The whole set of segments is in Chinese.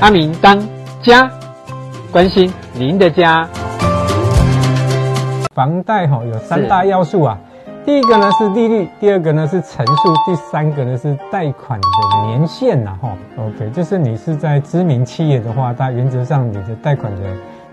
阿明当家，关心您的家。房贷哈有三大要素啊，第一个呢是利率，第二个呢是成数，第三个呢是贷款的年限呐哈。OK，就是你是在知名企业的话，它原则上你的贷款的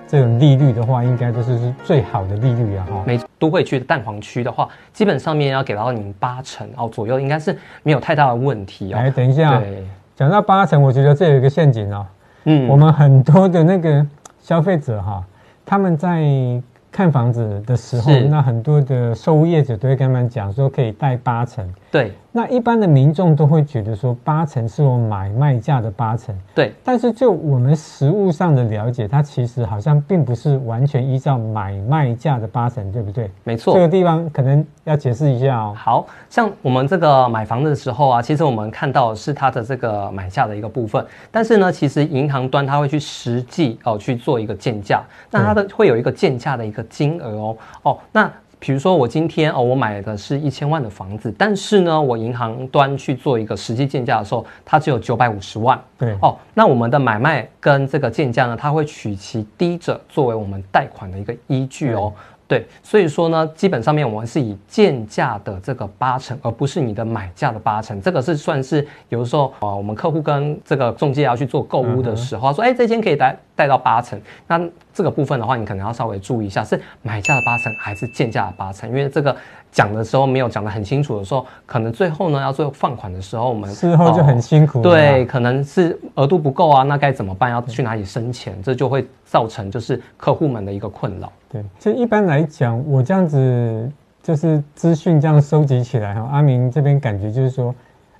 这种利率的话，应该都是是最好的利率啊哈。没都会区的蛋黄区的话，基本上面要给到你们八成哦左右，应该是没有太大的问题哦。哎，等一下，对，讲到八成，我觉得这有一个陷阱哦。嗯，我们很多的那个消费者哈，他们在。看房子的时候，那很多的售屋业者都会跟他们讲说可以贷八成。对，那一般的民众都会觉得说八成是我买卖价的八成。对，但是就我们实物上的了解，它其实好像并不是完全依照买卖价的八成，对不对？没错，这个地方可能要解释一下哦。好像我们这个买房子的时候啊，其实我们看到的是它的这个买价的一个部分，但是呢，其实银行端它会去实际哦去做一个建价，那它的会有一个建价的一个。金额哦哦，那比如说我今天哦，我买的是一千万的房子，但是呢，我银行端去做一个实际建价的时候，它只有九百五十万。对哦，那我们的买卖跟这个建价呢，它会取其低者作为我们贷款的一个依据哦。对，所以说呢，基本上面我们是以建价的这个八成，而不是你的买价的八成。这个是算是有的时候啊，我们客户跟这个中介要去做购物的时候，说哎，这间可以带带到八成。那这个部分的话，你可能要稍微注意一下，是买价的八成还是建价的八成？因为这个讲的时候没有讲得很清楚的时候，可能最后呢要做放款的时候，我们事后就很辛苦，啊。对，可能是额度不够啊，那该怎么办？要去哪里生钱？这就会造成就是客户们的一个困扰。对，其实一般来讲，我这样子就是资讯这样收集起来哈，阿明这边感觉就是说，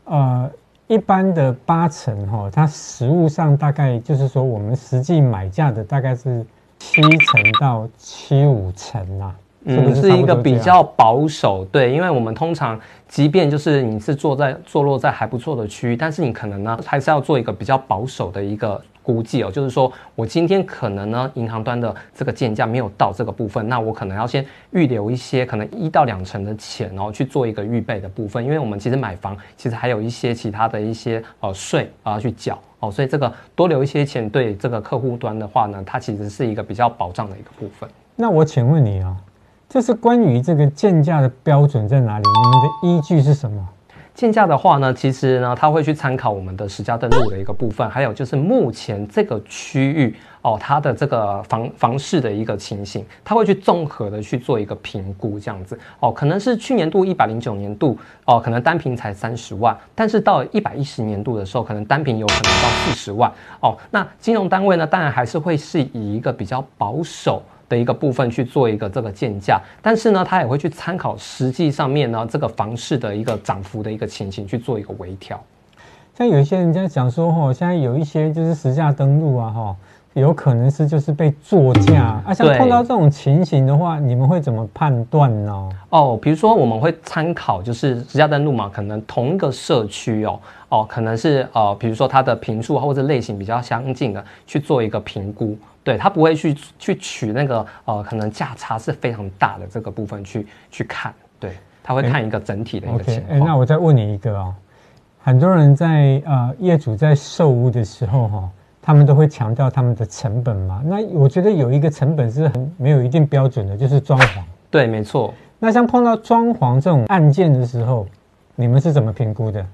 呃，一般的八成哈，它实物上大概就是说，我们实际买价的大概是七成到七五成啊，嗯，是一个比较保守，对，因为我们通常即便就是你是坐在坐落在还不错的区域，但是你可能呢还是要做一个比较保守的一个。估计哦，就是说我今天可能呢，银行端的这个建价没有到这个部分，那我可能要先预留一些可能一到两成的钱，然后去做一个预备的部分，因为我们其实买房其实还有一些其他的一些呃税啊去缴哦，所以这个多留一些钱对这个客户端的话呢，它其实是一个比较保障的一个部分。那我请问你啊、哦，这是关于这个建价的标准在哪里？你们的依据是什么？建价的话呢，其实呢，他会去参考我们的实价登录的一个部分，还有就是目前这个区域哦，它的这个房房市的一个情形，他会去综合的去做一个评估，这样子哦，可能是去年度一百零九年度哦，可能单平才三十万，但是到一百一十年度的时候，可能单平有可能到四十万哦。那金融单位呢，当然还是会是以一个比较保守。的一个部分去做一个这个建价，但是呢，他也会去参考实际上面呢这个房市的一个涨幅的一个情形去做一个微调。像有一些人家讲说，哈，现在有一些就是实价登录啊，哈，有可能是就是被作价啊。像碰到这种情形的话，你们会怎么判断呢？哦，比如说我们会参考就是实价登录嘛，可能同一个社区哦，哦，可能是呃，比如说它的坪数或者类型比较相近的去做一个评估。对，他不会去去取那个呃，可能价差是非常大的这个部分去去看，对，他会看一个整体的一个情况。哎，那我再问你一个哦，很多人在呃业主在售屋的时候哈、哦，他们都会强调他们的成本嘛。那我觉得有一个成本是很没有一定标准的，就是装潢。对，没错。那像碰到装潢这种案件的时候，你们是怎么评估的？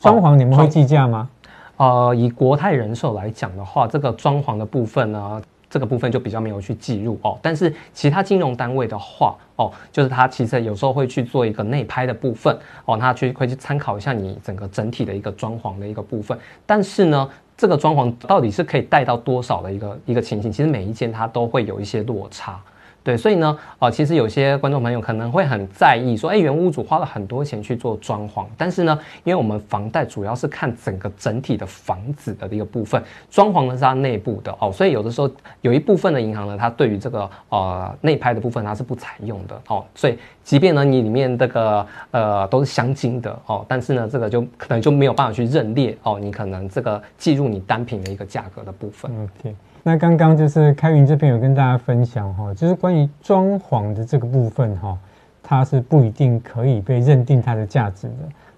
装潢你们会计价吗？哦、呃，以国泰人寿来讲的话，这个装潢的部分呢？这个部分就比较没有去计入哦，但是其他金融单位的话哦，就是它其实有时候会去做一个内拍的部分哦，他去会去参考一下你整个整体的一个装潢的一个部分，但是呢，这个装潢到底是可以带到多少的一个一个情形，其实每一间它都会有一些落差。对，所以呢，呃，其实有些观众朋友可能会很在意，说，哎，原屋主花了很多钱去做装潢，但是呢，因为我们房贷主要是看整个整体的房子的一个部分，装潢呢是它内部的哦，所以有的时候有一部分的银行呢，它对于这个呃内拍的部分它是不采用的哦，所以即便呢你里面这个呃都是镶金的哦，但是呢这个就可能就没有办法去认列哦，你可能这个计入你单品的一个价格的部分。OK。那刚刚就是开云这边有跟大家分享哈，就是关于装潢的这个部分哈，它是不一定可以被认定它的价值的。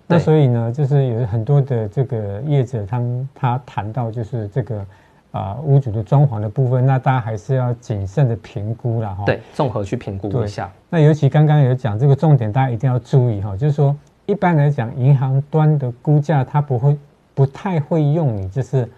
那所以呢，就是有很多的这个业者，他们他谈到就是这个啊屋主的装潢的部分，那大家还是要谨慎的评估了哈。对，综合去评估一下。那尤其刚刚有讲这个重点，大家一定要注意哈，就是说一般来讲，银行端的估价它不会不太会用你就是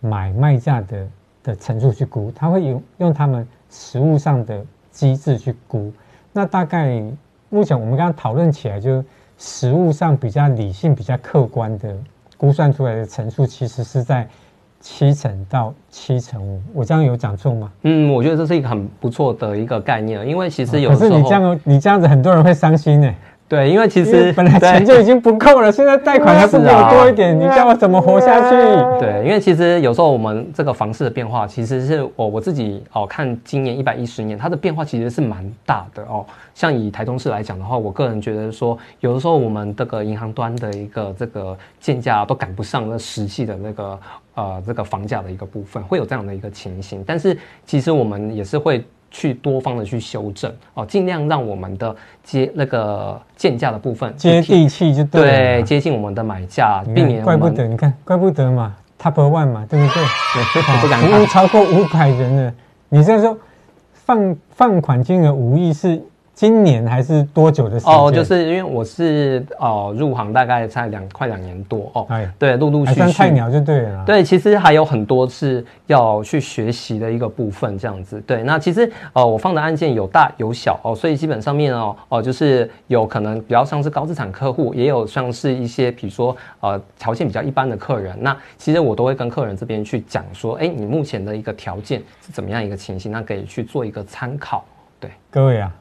买卖价的的层数去估，它会用用他们实物上的机制去估。那大概目前我们刚刚讨论起来就。实物上比较理性、比较客观的估算出来的层数，其实是在七成到七成五。我这样有讲错吗？嗯，我觉得这是一个很不错的一个概念，因为其实有时候，可是你这样，你这样子，很多人会伤心呢。对，因为其实本来钱就已经不够了，现在贷款还不给我多一点，你叫我怎么活下去？对，因为其实有时候我们这个房市的变化，其实是我我自己哦看今年一百一十年，它的变化其实是蛮大的哦。像以台中市来讲的话，我个人觉得说，有的时候我们这个银行端的一个这个建价都赶不上那实际的那个呃这个房价的一个部分，会有这样的一个情形。但是其实我们也是会。去多方的去修正哦，尽量让我们的接那个建价的部分接地气就对，对，接近我们的买价，避免怪不得你看，怪不得嘛，Top One 嘛，对不对？不敢服务超过五百人了，你这样说放放款金额五亿是？今年还是多久的时间？哦，就是因为我是哦入行大概才两快两年多哦，哎，对，陆陆续续，算菜鸟就对了。对，其实还有很多是要去学习的一个部分，这样子。对，那其实呃我放的案件有大有小哦，所以基本上面哦哦就是有可能比较像是高资产客户，也有像是一些比如说呃条件比较一般的客人。那其实我都会跟客人这边去讲说，哎，你目前的一个条件是怎么样一个情形，那可以去做一个参考。对，各位啊。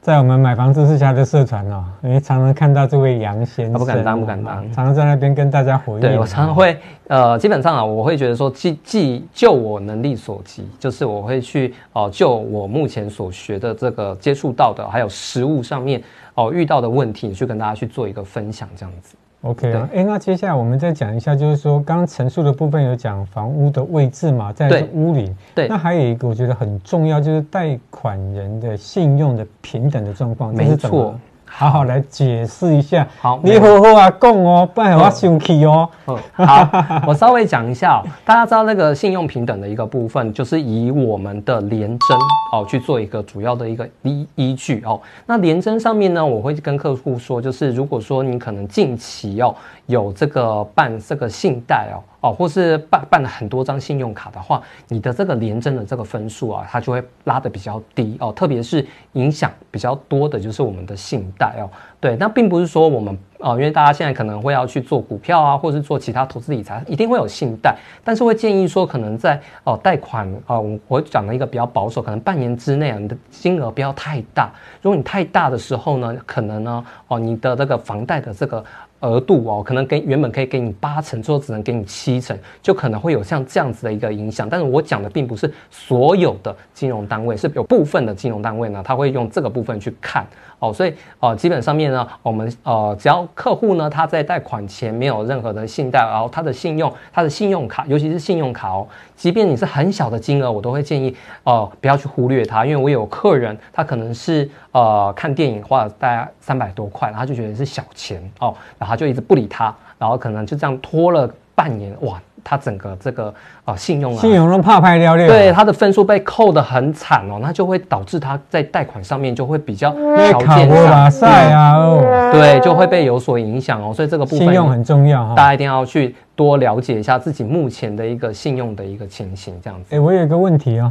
在我们买房知识家的社团哦，因为常常看到这位杨先生，他不敢当，不敢当，常常在那边跟大家回应。对，我常常会，呃，基本上啊，我会觉得说，既既就我能力所及，就是我会去哦、呃，就我目前所学的这个接触到的，还有实物上面哦、呃、遇到的问题，去跟大家去做一个分享，这样子。OK 啊，哎，那接下来我们再讲一下，就是说刚刚陈述的部分有讲房屋的位置嘛，在屋里。对，那还有一个我觉得很重要，就是贷款人的信用的平等的状况。没错。好好来解释一下。好，你好好啊讲哦，不然我生气哦。好，我稍微讲一下哦。大家知道那个信用平等的一个部分，就是以我们的廉征哦去做一个主要的一个依依据哦。那廉征上面呢，我会跟客户说，就是如果说你可能近期哦有这个办这个信贷哦。哦，或是办办了很多张信用卡的话，你的这个联征的这个分数啊，它就会拉的比较低哦。特别是影响比较多的就是我们的信贷哦。对，那并不是说我们哦，因为大家现在可能会要去做股票啊，或是做其他投资理财，一定会有信贷，但是会建议说，可能在哦贷款啊，我我讲了一个比较保守，可能半年之内啊，你的金额不要太大。如果你太大的时候呢，可能呢哦，你的这个房贷的这个。额度哦，可能给原本可以给你八成，最后只能给你七成，就可能会有像这样子的一个影响。但是我讲的并不是所有的金融单位，是有部分的金融单位呢，他会用这个部分去看哦。所以呃，基本上面呢，我们呃，只要客户呢他在贷款前没有任何的信贷，然后他的信用，他的信用卡，尤其是信用卡哦，即便你是很小的金额，我都会建议哦、不要去忽略它，因为我有客人，他可能是呃看电影花了大概三百多块，然后他就觉得是小钱哦。然后就一直不理他，然后可能就这样拖了半年，哇，他整个这个啊信用啊，信用都怕拍掉了，对，他的分数被扣得很惨哦，那就会导致他在贷款上面就会比较条件上，啊，哦，对，就会被有所影响哦，所以这个部分信用很重要哈，大家一定要去多了解一下自己目前的一个信用的一个情形，这样子。哎，我有一个问题哦，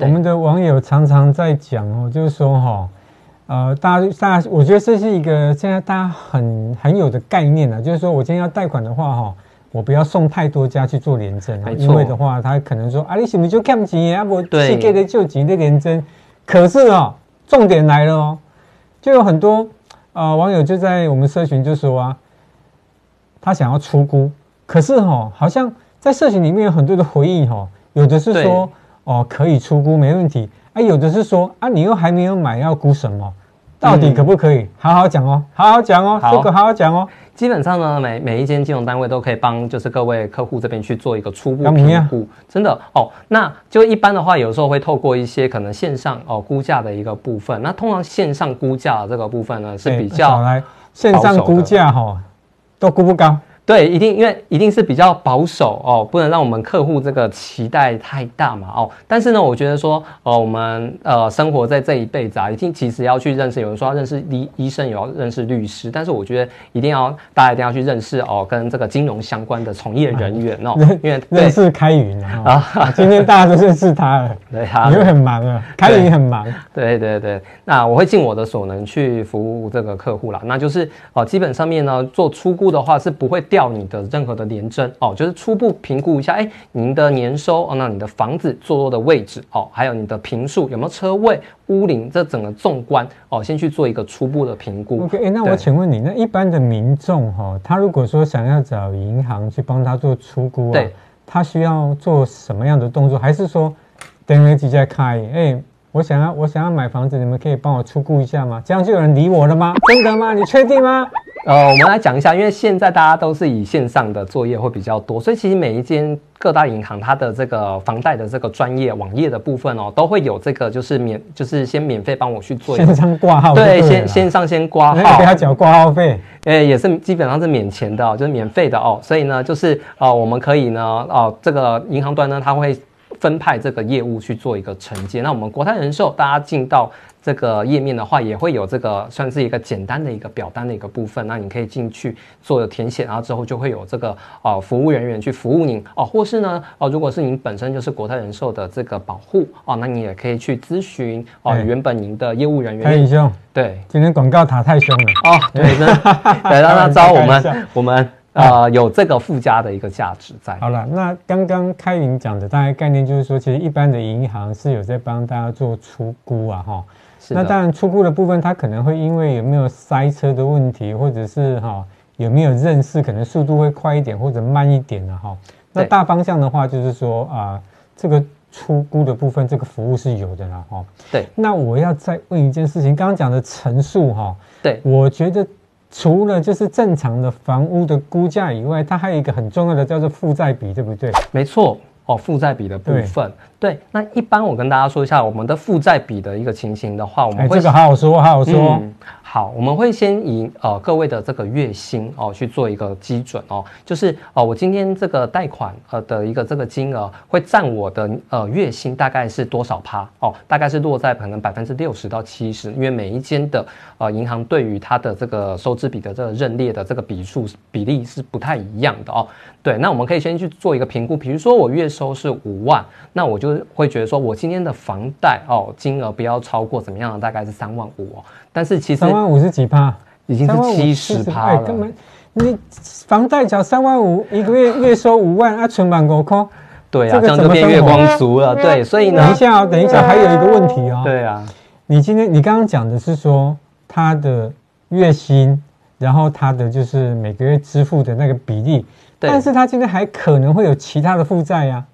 我们的网友常常在讲哦，就是说哈。呃，大家大家，我觉得这是一个现在大家很很有的概念啊，就是说我今天要贷款的话，哈，我不要送太多家去做廉政啊，因为的话，他可能说啊，你是不是就看不起啊？我去给的救急的廉政，可是哦，重点来了哦，就有很多呃网友就在我们社群就说啊，他想要出估，可是哦，好像在社群里面有很多的回应哦，有的是说哦可以出估没问题。啊，有的是说啊，你又还没有买，要估什么？到底可不可以？好好讲哦，好好讲哦，这个好好讲哦。基本上呢，每每一间金融单位都可以帮，就是各位客户这边去做一个初步评估。真的哦，那就一般的话，有时候会透过一些可能线上哦估价的一个部分。那通常线上估价的这个部分呢是比较来线上估价哈，都估不高。对，一定因为一定是比较保守哦，不能让我们客户这个期待太大嘛哦。但是呢，我觉得说，呃，我们呃生活在这一辈子啊，一定其实要去认识，有人说要认识医医生，也要认识律师，但是我觉得一定要大家一定要去认识哦，跟这个金融相关的从业人员哦，认因为认识开云啊，啊，今天大家都认识他了，对他，因为很忙啊，开云很忙，对对对，那我会尽我的所能去服务这个客户啦，那就是哦、呃，基本上面呢，做出估的话是不会掉你的任何的廉征哦，就是初步评估一下，哎，您的年收哦，那你的房子坐落的位置哦，还有你的平数有没有车位、屋龄，这整个纵观哦，先去做一个初步的评估。OK，哎，那我请问你，那一般的民众哈、哦，他如果说想要找银行去帮他做出估啊，对，他需要做什么样的动作？还是说等会几家开？哎，我想要我想要买房子，你们可以帮我出估一下吗？这样就有人理我了吗？真的吗？你确定吗？呃，我们来讲一下，因为现在大家都是以线上的作业会比较多，所以其实每一间各大银行它的这个房贷的这个专业网页的部分哦，都会有这个就是免，就是先免费帮我去做。线上挂号，对，先线上先挂号，给他缴挂号费，诶，也是基本上是免钱的哦，就是免费的哦，所以呢，就是呃，我们可以呢，哦，这个银行端呢，它会分派这个业务去做一个承接，那我们国泰人寿，大家进到。这个页面的话，也会有这个算是一个简单的一个表单的一个部分，那你可以进去做填写，然后之后就会有这个呃服务人员去服务您。哦，或是呢哦，如果是您本身就是国泰人寿的这个保护哦，那你也可以去咨询哦，原本您的业务人员。太凶，对，今天广告塔太凶了。哦，对，来，让他 知道我们我们呃有这个附加的一个价值在。好了，那刚刚开云讲的大概概念就是说，其实一般的银行是有在帮大家做出估啊，哈。那当然，出估的部分，它可能会因为有没有塞车的问题，或者是哈有没有认识，可能速度会快一点或者慢一点的哈。那大方向的话，就是说啊，这个出估的部分，这个服务是有的啦哈。对。那我要再问一件事情，刚刚讲的陈述哈，对，我觉得除了就是正常的房屋的估价以外，它还有一个很重要的叫做负债比，对不对？没错。哦，负债比的部分，对，那一般我跟大家说一下我们的负债比的一个情形的话，我们会、欸、这个好好说，好好说。嗯好，我们会先以呃各位的这个月薪哦去做一个基准哦，就是哦我今天这个贷款呃的一个这个金额会占我的呃月薪大概是多少趴哦，大概是落在可能百分之六十到七十，因为每一间的呃银行对于它的这个收支比的这个认列的这个比数比例是不太一样的哦。对，那我们可以先去做一个评估，比如说我月收是五万，那我就会觉得说我今天的房贷哦金额不要超过怎么样的，大概是三万五哦。但是其实三万五是几趴，已经是七十趴了。根本你房贷缴三万五，一个月月收五万，啊，存满五空。对啊，这样就变月光族了。对，所以呢，等一下，等一下，还有一个问题哦。对啊，你今天你刚刚讲的是说他的月薪，然后他的就是每个月支付的那个比例，但是他今天还可能会有其他的负债呀。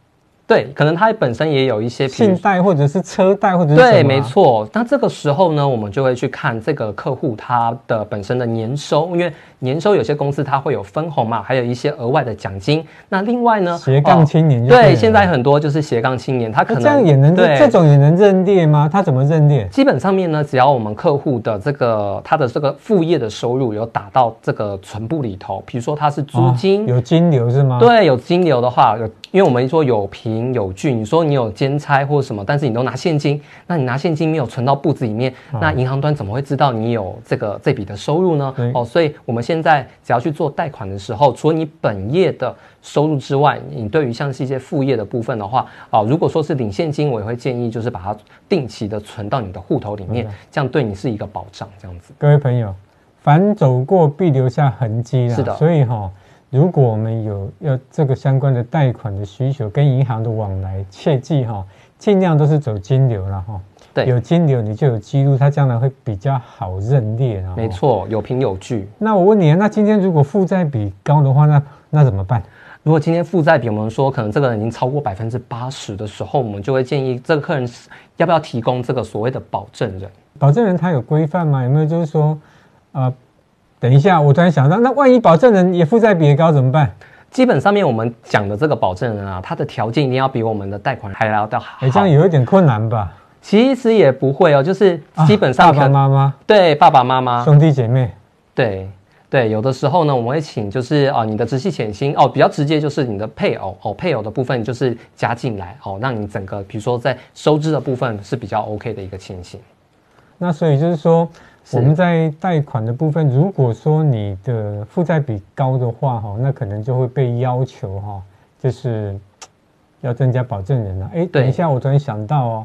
对，可能他本身也有一些信贷或者是车贷或者是对，没错。那这个时候呢，我们就会去看这个客户他的本身的年收，因为年收有些公司它会有分红嘛，还有一些额外的奖金。那另外呢，斜杠青年对，对，现在很多就是斜杠青年，他可能这样也能对这种也能认定吗？他怎么认定？基本上面呢，只要我们客户的这个他的这个副业的收入有打到这个存部里头，比如说他是租金、哦、有金流是吗？对，有金流的话有。因为我们说有凭有据，你说你有兼差或者什么，但是你都拿现金，那你拿现金没有存到簿子里面，那银行端怎么会知道你有这个这笔的收入呢？哦，所以我们现在只要去做贷款的时候，除了你本业的收入之外，你对于像是一些副业的部分的话，哦，如果说是领现金，我也会建议就是把它定期的存到你的户头里面，这样对你是一个保障。这样子，各位朋友，凡走过必留下痕迹啊，是的，所以哈。如果我们有要这个相关的贷款的需求，跟银行的往来，切记哈，尽量都是走金流了哈。对，有金流你就有记录，它将来会比较好认列啊。没错，有凭有据。那我问你，那今天如果负债比高的话，那那怎么办？如果今天负债比我们说可能这个人已经超过百分之八十的时候，我们就会建议这个客人要不要提供这个所谓的保证人？保证人他有规范吗？有没有就是说，呃？等一下，我突然想到，那万一保证人也负债比高怎么办？基本上面我们讲的这个保证人啊，他的条件一定要比我们的贷款还要到好。哎，这样有一点困难吧？其实也不会哦，就是基本上、啊、爸爸妈妈，对爸爸妈妈、兄弟姐妹，对。对，有的时候呢，我们会请就是啊，你的直系血亲哦，比较直接就是你的配偶哦，配偶的部分就是加进来哦，让你整个比如说在收支的部分是比较 OK 的一个情形。那所以就是说，我们在贷款的部分，如果说你的负债比高的话，哈，那可能就会被要求哈，就是要增加保证人了。哎，等一下，我突然想到哦，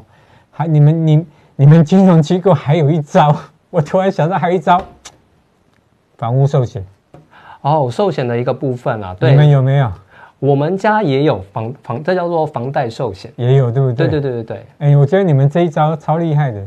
还你们你你们金融机构还有一招，我突然想到还有一招，房屋寿险。哦，寿险的一个部分啊，对，你们有没有？我们家也有房房，这叫做房贷寿险，也有对不对？对对对对对。哎，我觉得你们这一招超厉害的。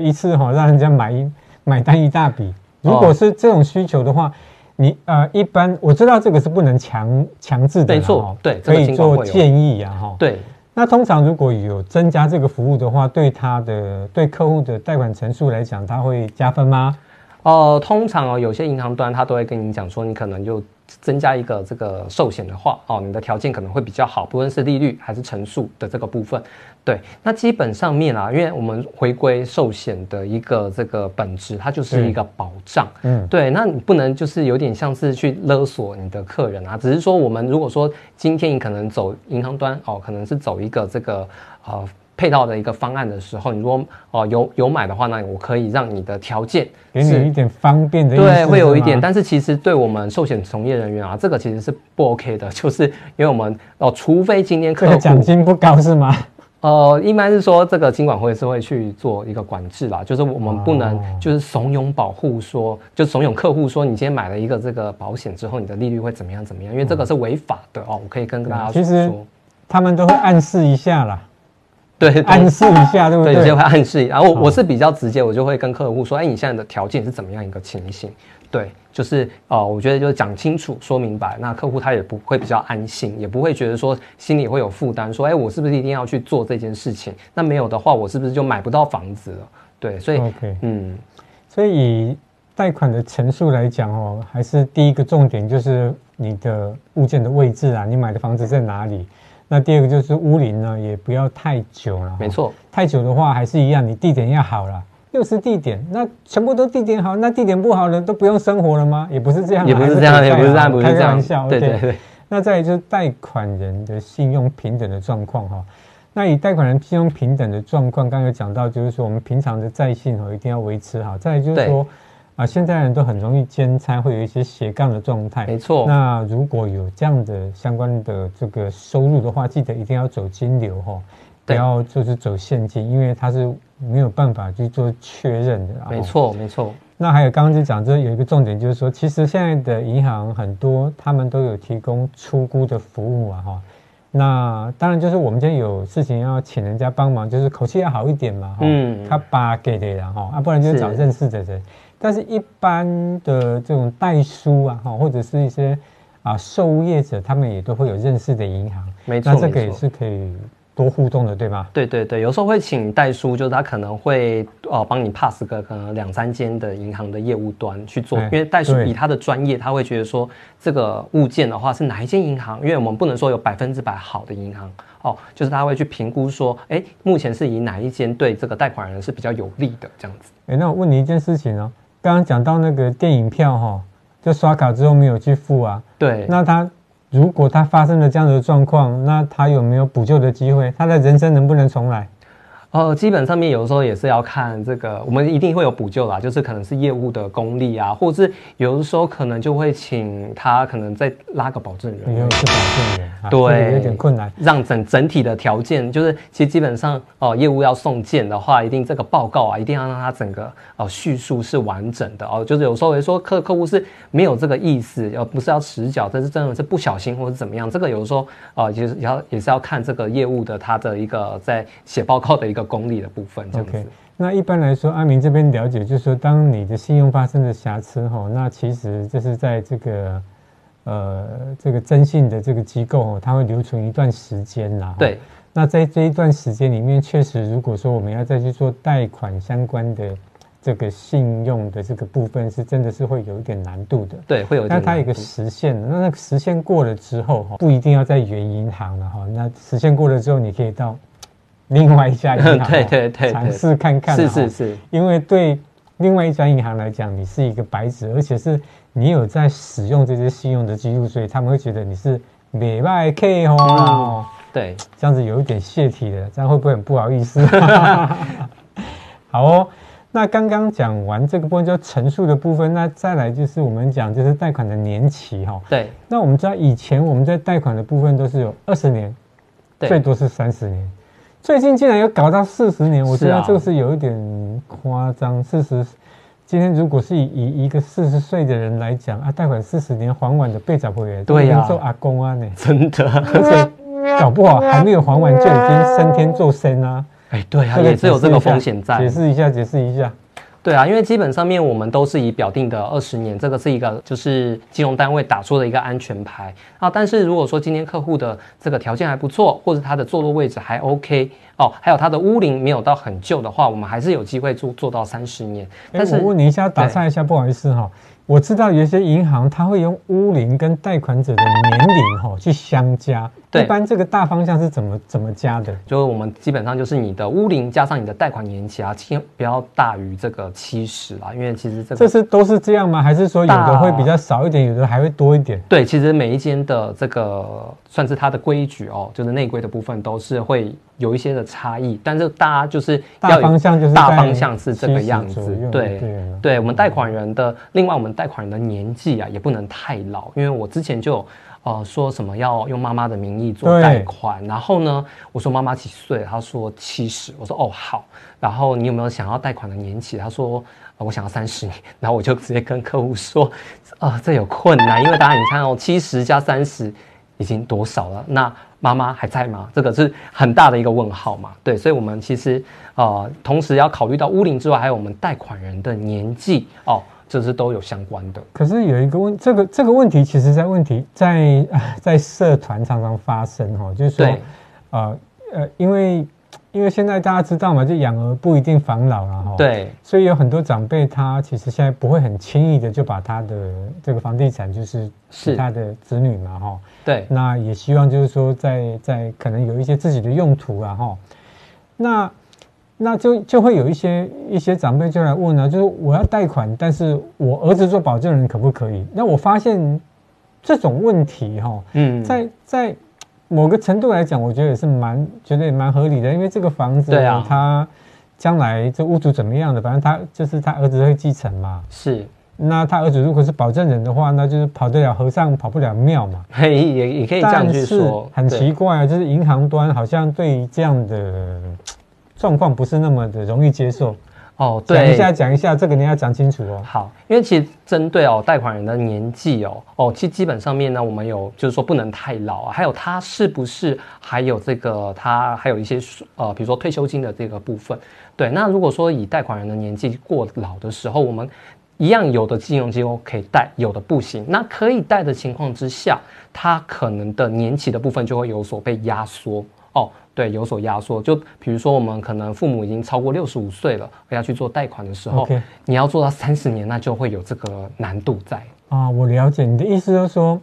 一次哈，让人家买一买单一大笔。如果是这种需求的话，你呃，一般我知道这个是不能强强制的，没错，对，可以做建议呀，哈。对。那通常如果有增加这个服务的话，对他的对客户的贷款成数来讲，他会加分吗？哦，通常哦，有些银行端他都会跟你讲说，你可能就增加一个这个寿险的话，哦，你的条件可能会比较好，不论是利率还是乘数的这个部分。对，那基本上面啊，因为我们回归寿险的一个这个本质，它就是一个保障。嗯，对，那你不能就是有点像是去勒索你的客人啊，只是说我们如果说今天你可能走银行端哦，可能是走一个这个呃。配套的一个方案的时候，你如果哦有有买的话，那我可以让你的条件给你一点方便的，对，会有一点。但是其实对我们寿险从业人员啊，这个其实是不 OK 的，就是因为我们哦，除非今天客户奖金不高是吗？呃，一般是说这个金管会是会去做一个管制啦，就是我们不能就是怂恿保护说，就怂恿客户说，你今天买了一个这个保险之后，你的利率会怎么样怎么样？因为这个是违法的哦，我可以跟大家说，其实他们都会暗示一下啦。对，暗示一下，对不对？对，有些会暗示。然后我我是比较直接，我就会跟客户说：“哎，你现在的条件是怎么样一个情形？”对，就是哦、呃，我觉得就是讲清楚、说明白，那客户他也不会比较安心，也不会觉得说心里会有负担，说：“哎，我是不是一定要去做这件事情？那没有的话，我是不是就买不到房子了？”对，所以 OK，嗯，所以以贷款的陈述来讲哦，还是第一个重点就是你的物件的位置啊，你买的房子在哪里？那第二个就是屋龄呢，也不要太久了。没错，太久的话还是一样，你地点要好了。又是地点，那全部都地点好，那地点不好了都不用生活了吗？也不是这样，也不是这样，也不是这样，不是这样。开个玩笑，对对对。那再来就是贷款人的信用平等的状况哈。那以贷款人信用平等的状况，刚刚有讲到，就是说我们平常的债信哦一定要维持好。再来就是说。啊，现在人都很容易兼差，会有一些斜杠的状态。没错。那如果有这样的相关的这个收入的话，记得一定要走金流哈，不要就是走现金，因为它是没有办法去做确认的。没错，没错。那还有刚刚就讲，这有一个重点，就是说，其实现在的银行很多，他们都有提供出估的服务啊哈。那当然就是我们今天有事情要请人家帮忙，就是口气要好一点嘛。嗯。他把给的然后啊，不然就找认识的人。但是，一般的这种代书啊，哈，或者是一些啊售物业者，他们也都会有认识的银行，没错，那这个也是可以多互动的，对吧？对对对，有时候会请代书，就是他可能会哦帮你 pass 个可能两三间的银行的业务端去做，因为代书以他的专业，他会觉得说这个物件的话是哪一间银行，因为我们不能说有百分之百好的银行哦，就是他会去评估说，哎，目前是以哪一间对这个贷款人是比较有利的这样子。哎，那我问你一件事情哦。刚刚讲到那个电影票哈，就刷卡之后没有去付啊。对。那他如果他发生了这样的状况，那他有没有补救的机会？他的人生能不能重来？呃，基本上面有的时候也是要看这个，我们一定会有补救啦，就是可能是业务的功力啊，或者是有的时候可能就会请他可能再拉个保证人，又是保证人，对，有点困难，让整整体的条件就是，其实基本上哦、呃，业务要送件的话，一定这个报告啊，一定要让他整个哦叙述是完整的哦，就是有时候会说客客户是没有这个意思，而不是要迟缴，但是真的是不小心或者怎么样，这个有的时候啊，其、呃、实也要也是要看这个业务的他的一个在写报告的一个。功利的部分，OK。那一般来说，阿明这边了解就是说，当你的信用发生了瑕疵哈，那其实就是在这个呃这个征信的这个机构，它会留存一段时间啦。对。那在这一段时间里面，确实如果说我们要再去做贷款相关的这个信用的这个部分，是真的是会有一点难度的。对，会有。但它有一个时限，那那个时限过了之后哈，不一定要在原银行了哈。那时限过了之后，你可以到。另外一家银行，对对对，尝试看看，是是是，因为对另外一家银行来讲，你是一个白纸，而且是你有在使用这些信用的记录，所以他们会觉得你是美外 K 哦。嗯、对，这样子有一点泄题的，这样会不会很不好意思？好哦。那刚刚讲完这个部分，就陈述的部分，那再来就是我们讲就是贷款的年期哈。对。那我们知道以前我们在贷款的部分都是有二十年，最多是三十年，最近竟然有搞到四十年，我觉得这个是有一点夸张。四十、啊，今天如果是以以一个四十岁的人来讲啊，贷款四十年还完的被找回来，对呀，做阿公啊呢，真的，而 且搞不好还没有还完就已经升天做仙啊。哎，对啊，也是有这个风险在。解释一下，解释一下。对啊，因为基本上面我们都是以表定的二十年，这个是一个就是金融单位打出的一个安全牌啊。但是如果说今天客户的这个条件还不错，或者他的坐落位置还 OK 哦，还有它的屋龄没有到很旧的话，我们还是有机会做做到三十年。但是我问你一下，打岔一下，不好意思哈。我知道有一些银行，它会用屋龄跟贷款者的年龄哈去相加。对，一般这个大方向是怎么怎么加的？就是我们基本上就是你的屋龄加上你的贷款年期啊，千不要大于这个七十啊。因为其实这个这是都是这样吗？还是说有的会比较少一点，有的还会多一点？对，其实每一间的这个算是它的规矩哦，就是内规的部分都是会有一些的差异。但是大家就是大方向就是大方向是这个样子。对对，对我们贷款人的另外我们。贷款人的年纪啊，也不能太老，因为我之前就呃说什么要用妈妈的名义做贷款，然后呢，我说妈妈几岁？他说七十，我说哦好，然后你有没有想要贷款的年期？他说、呃、我想要三十年，然后我就直接跟客户说啊、呃、这有困难，因为大家你看哦，七十加三十已经多少了？那妈妈还在吗？这个是很大的一个问号嘛，对，所以我们其实呃同时要考虑到屋龄之外，还有我们贷款人的年纪哦。这是都有相关的，可是有一个问，这个这个问题，其实在问题在在社团常常发生哈，就是说，呃呃，因为因为现在大家知道嘛，就养儿不一定防老了哈，对，所以有很多长辈他其实现在不会很轻易的就把他的这个房地产就是是。他的子女嘛哈，对，那也希望就是说在在可能有一些自己的用途啊哈，那。那就就会有一些一些长辈就来问了，就是我要贷款，但是我儿子做保证人可不可以？那我发现这种问题哈，嗯，在在某个程度来讲，我觉得也是蛮觉得也蛮合理的，因为这个房子，对啊，他将来这屋主怎么样的，反正他就是他儿子会继承嘛，是。那他儿子如果是保证人的话，那就是跑得了和尚跑不了庙嘛，嘿，也也可以这样去说。很奇怪啊，就是银行端好像对于这样的。状况不是那么的容易接受哦，对，讲一下讲一下这个你要讲清楚哦。好，因为其实针对哦贷款人的年纪哦哦，其实基本上面呢，我们有就是说不能太老啊，还有他是不是还有这个他还有一些呃，比如说退休金的这个部分。对，那如果说以贷款人的年纪过老的时候，我们一样有的金融机构可以贷，有的不行。那可以贷的情况之下，他可能的年期的部分就会有所被压缩哦。对，有所压缩。就比如说，我们可能父母已经超过六十五岁了，要去做贷款的时候.你要做到三十年，那就会有这个难度在。啊，我了解你的意思，就是说，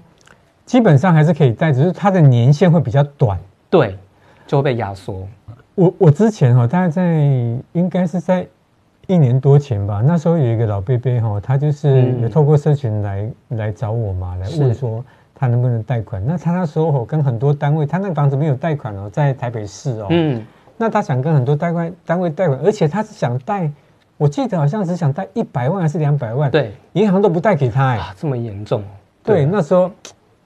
基本上还是可以贷，只是它的年限会比较短，对，就会被压缩。我我之前哈，大概在应该是在一年多前吧，那时候有一个老伯伯哈，他就是有透过社群来、嗯、来找我嘛，来问说。他能不能贷款？那他那时候跟很多单位，他那房子没有贷款哦，在台北市哦。嗯。那他想跟很多贷款单位贷款，而且他是想贷，我记得好像只想贷一百万还是两百万？对。银行都不贷给他哎。啊，这么严重？对，对，那时候。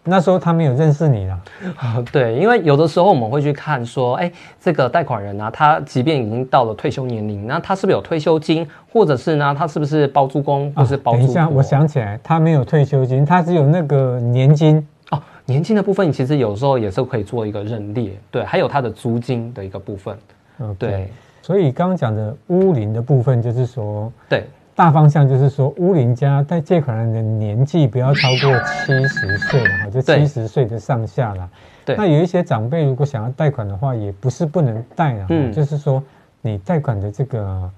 那时候他没有认识你了，啊，对，因为有的时候我们会去看说，哎，这个贷款人啊，他即便已经到了退休年龄，那他是不是有退休金，或者是呢，他是不是包租公，或是包租？等一下，我想起来，他没有退休金，他只有那个年金哦，年金的部分其实有时候也是可以做一个认列，对，还有他的租金的一个部分，嗯，对，所以刚刚讲的屋龄的部分就是说，对。大方向就是说，乌林家在借款人的年纪不要超过七十岁了哈，就七十岁的上下了。对，那有一些长辈如果想要贷款的话，也不是不能贷啊。嗯，就是说你贷款的这个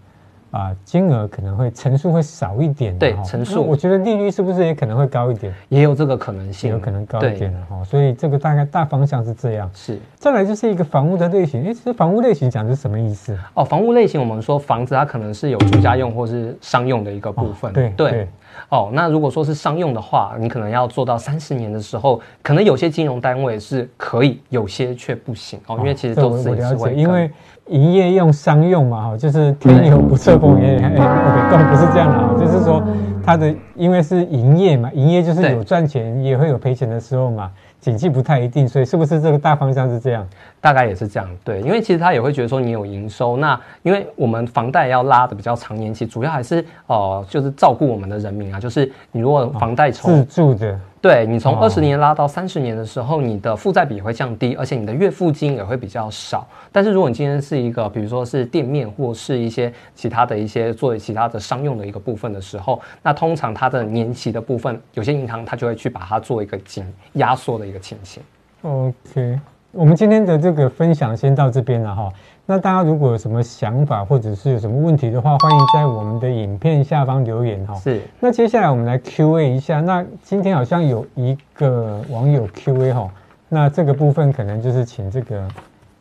啊，金额可能会层数会少一点，对，层数，我觉得利率是不是也可能会高一点？也有这个可能性，有可能高一点的哈。所以这个大概大方向是这样。是，再来就是一个房屋的类型，哎，这房屋类型讲的是什么意思？哦，房屋类型，我们说房子它可能是有住家用或是商用的一个部分，哦、对对。对哦，那如果说是商用的话，你可能要做到三十年的时候，可能有些金融单位是可以，有些却不行哦，因为其实都是了解，因为营业用、商用嘛，哈，就是天有不测风云，哎，OK，更不是这样的啊，就是说它的因为是营业嘛，营业就是有赚钱也会有赔钱的时候嘛。景气不太一定，所以是不是这个大方向是这样？大概也是这样，对，因为其实他也会觉得说你有营收，那因为我们房贷要拉的比较长年期，主要还是哦、呃，就是照顾我们的人民啊，就是你如果房贷从、哦、自住的。对，你从二十年拉到三十年的时候，你的负债比会降低，而且你的月付金也会比较少。但是如果你今天是一个，比如说是店面或是一些其他的一些作为其他的商用的一个部分的时候，那通常它的年期的部分，有些银行它就会去把它做一个紧压缩的一个情形。OK，我们今天的这个分享先到这边了哈。那大家如果有什么想法，或者是有什么问题的话，欢迎在我们的影片下方留言哈。是。那接下来我们来 Q&A 一下。那今天好像有一个网友 Q&A 哈，那这个部分可能就是请这个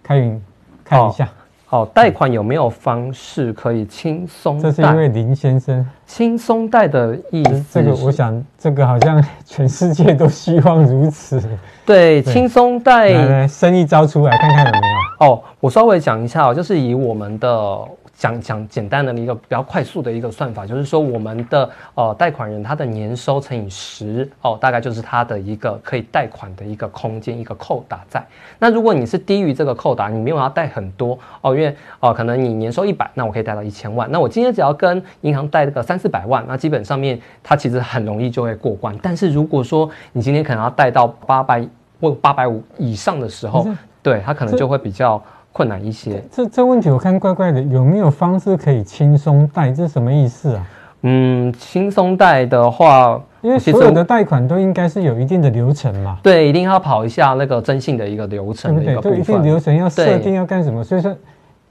开云看一下。好，贷款有没有方式可以轻松？这是因为林先生。轻松贷的意思，这个我想，这个好像全世界都希望如此。对，轻松贷，来来，生一招出来看看有没有。哦，我稍微讲一下哦，就是以我们的。讲讲简单的一个比较快速的一个算法，就是说我们的呃贷款人他的年收乘以十哦，大概就是他的一个可以贷款的一个空间一个扣打在。那如果你是低于这个扣打，你没有要贷很多哦，因为哦、可能你年收一百，那我可以贷到一千万。那我今天只要跟银行贷这个三四百万，那基本上面它其实很容易就会过关。但是如果说你今天可能要贷到八百或八百五以上的时候，对他可能就会比较。困难一些，这这问题我看怪怪的，有没有方式可以轻松贷？这是什么意思啊？嗯，轻松贷的话，因为所有的贷款都应该是有一定的流程嘛。对，一定要跑一下那个征信的一个流程的一个部分，对？就一定流程要设定要干什么？所以说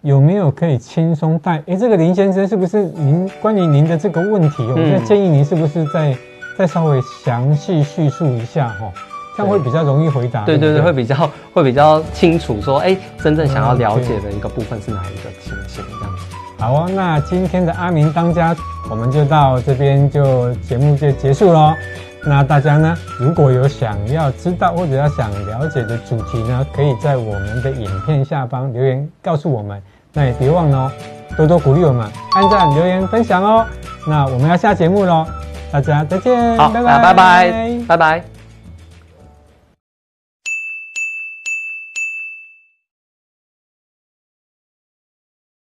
有没有可以轻松贷？哎，这个林先生是不是您关于您的这个问题？我现在建议您是不是再再稍微详细叙述一下哈？这样会比较容易回答，对对对，会比较会比较清楚，说哎，真正想要了解的一个部分是哪一个情形这样子。好哦，那今天的阿明当家，我们就到这边就节目就结束喽。那大家呢，如果有想要知道或者要想了解的主题呢，可以在我们的影片下方留言告诉我们。那也别忘了哦，多多鼓励我们，按赞、留言、分享哦。那我们要下节目喽，大家再见，好，拜拜，拜拜，拜拜。